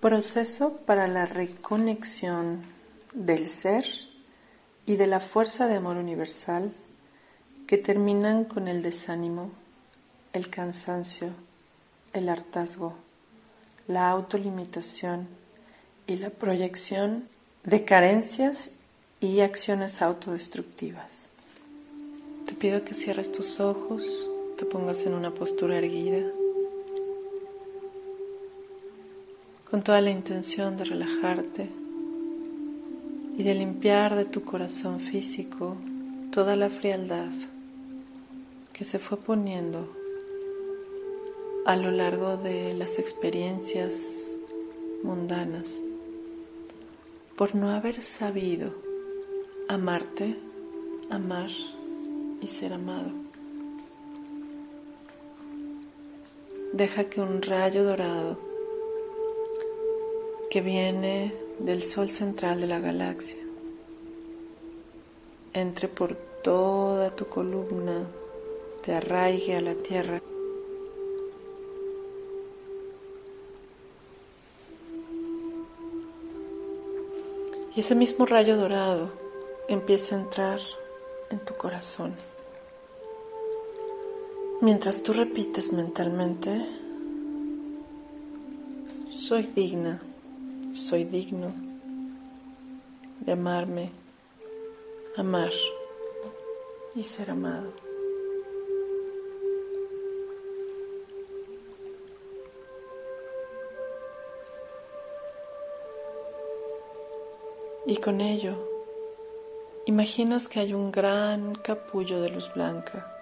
Proceso para la reconexión del ser y de la fuerza de amor universal que terminan con el desánimo, el cansancio, el hartazgo, la autolimitación y la proyección de carencias y acciones autodestructivas. Te pido que cierres tus ojos, te pongas en una postura erguida con toda la intención de relajarte y de limpiar de tu corazón físico toda la frialdad que se fue poniendo a lo largo de las experiencias mundanas por no haber sabido amarte, amar y ser amado. Deja que un rayo dorado que viene del Sol central de la galaxia. Entre por toda tu columna, te arraigue a la Tierra. Y ese mismo rayo dorado empieza a entrar en tu corazón. Mientras tú repites mentalmente, soy digna soy digno de amarme, amar y ser amado. Y con ello, imaginas que hay un gran capullo de luz blanca,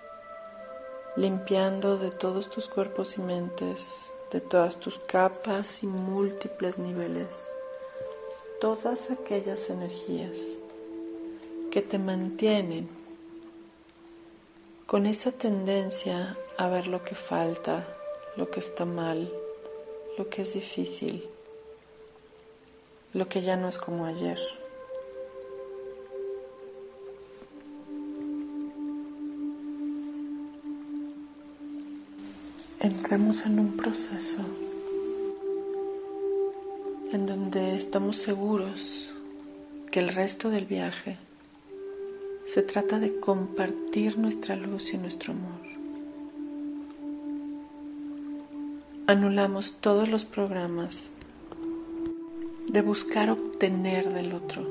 limpiando de todos tus cuerpos y mentes de todas tus capas y múltiples niveles, todas aquellas energías que te mantienen con esa tendencia a ver lo que falta, lo que está mal, lo que es difícil, lo que ya no es como ayer. Entramos en un proceso en donde estamos seguros que el resto del viaje se trata de compartir nuestra luz y nuestro amor. Anulamos todos los programas de buscar obtener del otro.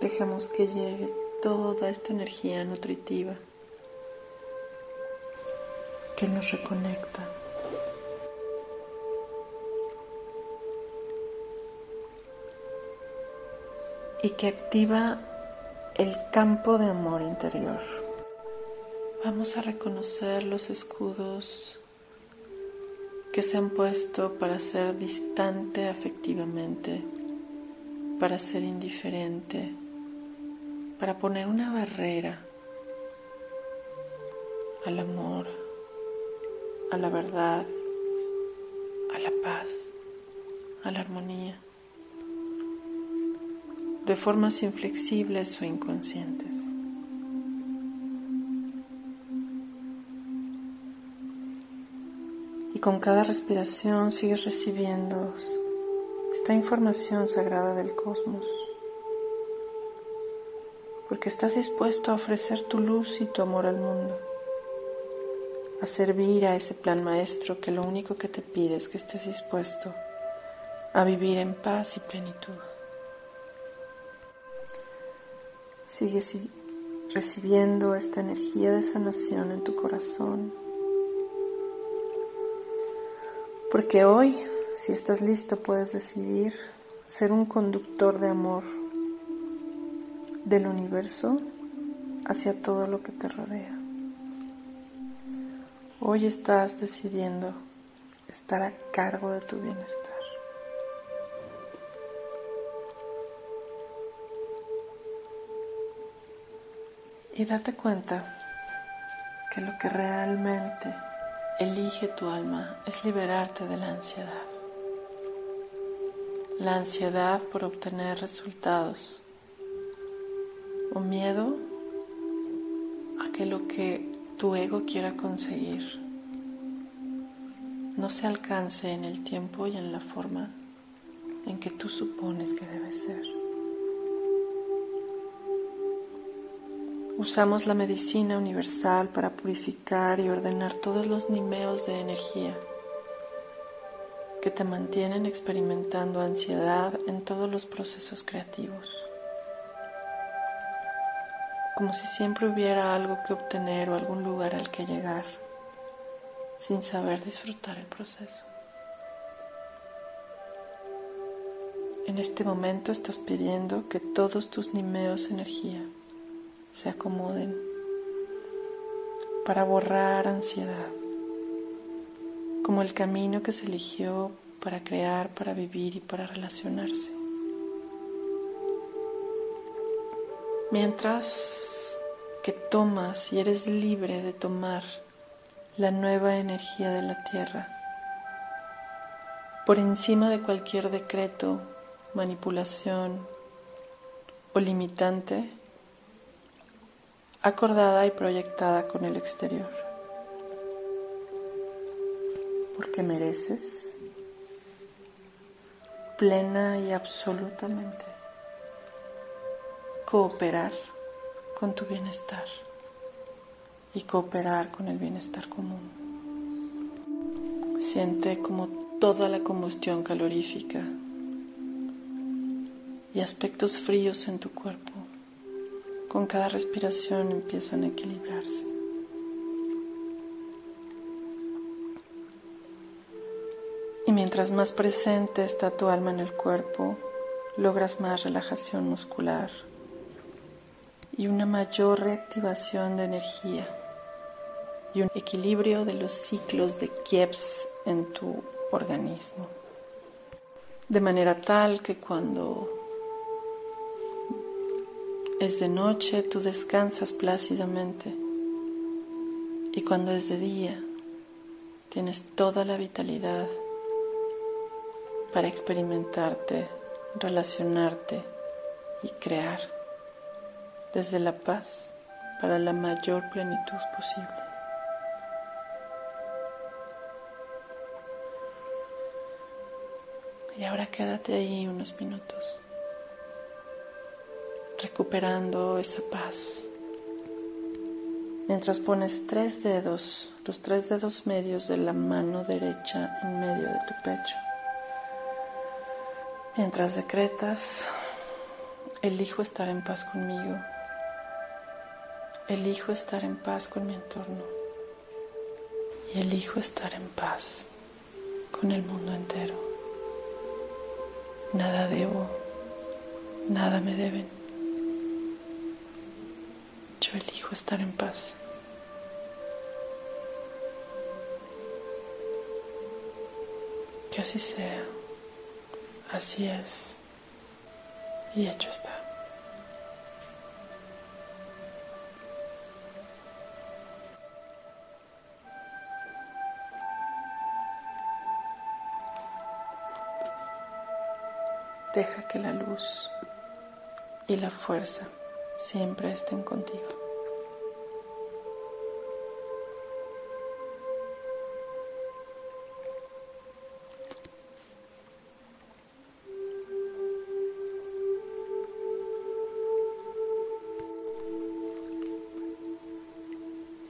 Dejamos que llegue toda esta energía nutritiva que nos reconecta. Y que activa el campo de amor interior. Vamos a reconocer los escudos que se han puesto para ser distante afectivamente, para ser indiferente, para poner una barrera al amor, a la verdad, a la paz, a la armonía, de formas inflexibles o inconscientes. Y con cada respiración sigues recibiendo esta información sagrada del cosmos, porque estás dispuesto a ofrecer tu luz y tu amor al mundo a servir a ese plan maestro que lo único que te pide es que estés dispuesto a vivir en paz y plenitud. Sigues recibiendo esta energía de sanación en tu corazón. Porque hoy, si estás listo, puedes decidir ser un conductor de amor del universo hacia todo lo que te rodea. Hoy estás decidiendo estar a cargo de tu bienestar. Y date cuenta que lo que realmente elige tu alma es liberarte de la ansiedad. La ansiedad por obtener resultados o miedo a que lo que tu ego quiera conseguir no se alcance en el tiempo y en la forma en que tú supones que debe ser. Usamos la medicina universal para purificar y ordenar todos los nimeos de energía que te mantienen experimentando ansiedad en todos los procesos creativos. Como si siempre hubiera algo que obtener o algún lugar al que llegar, sin saber disfrutar el proceso. En este momento estás pidiendo que todos tus nimeos energía se acomoden para borrar ansiedad, como el camino que se eligió para crear, para vivir y para relacionarse. Mientras que tomas y eres libre de tomar la nueva energía de la tierra, por encima de cualquier decreto manipulación o limitante acordada y proyectada con el exterior. Porque mereces plena y absolutamente cooperar con tu bienestar y cooperar con el bienestar común. Siente como toda la combustión calorífica y aspectos fríos en tu cuerpo con cada respiración empiezan a equilibrarse. Y mientras más presente está tu alma en el cuerpo, logras más relajación muscular y una mayor reactivación de energía y un equilibrio de los ciclos de Kieps en tu organismo. De manera tal que cuando es de noche, tú descansas plácidamente. Y cuando es de día, tienes toda la vitalidad para experimentarte, relacionarte y crear desde la paz para la mayor plenitud posible. Y ahora quédate ahí unos minutos recuperando esa paz. Mientras pones tres dedos, los tres dedos medios de la mano derecha en medio de tu pecho. Mientras decretas, elijo estar en paz conmigo. Elijo estar en paz con mi entorno. Y elijo estar en paz con el mundo entero. Nada debo, nada me deben elijo estar en paz. Que así sea, así es, y hecho está. Deja que la luz y la fuerza siempre estén contigo.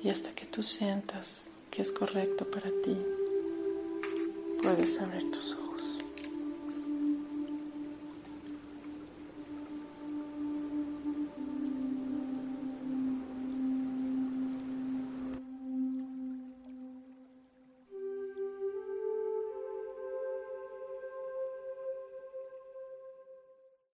Y hasta que tú sientas que es correcto para ti, puedes abrir tus ojos.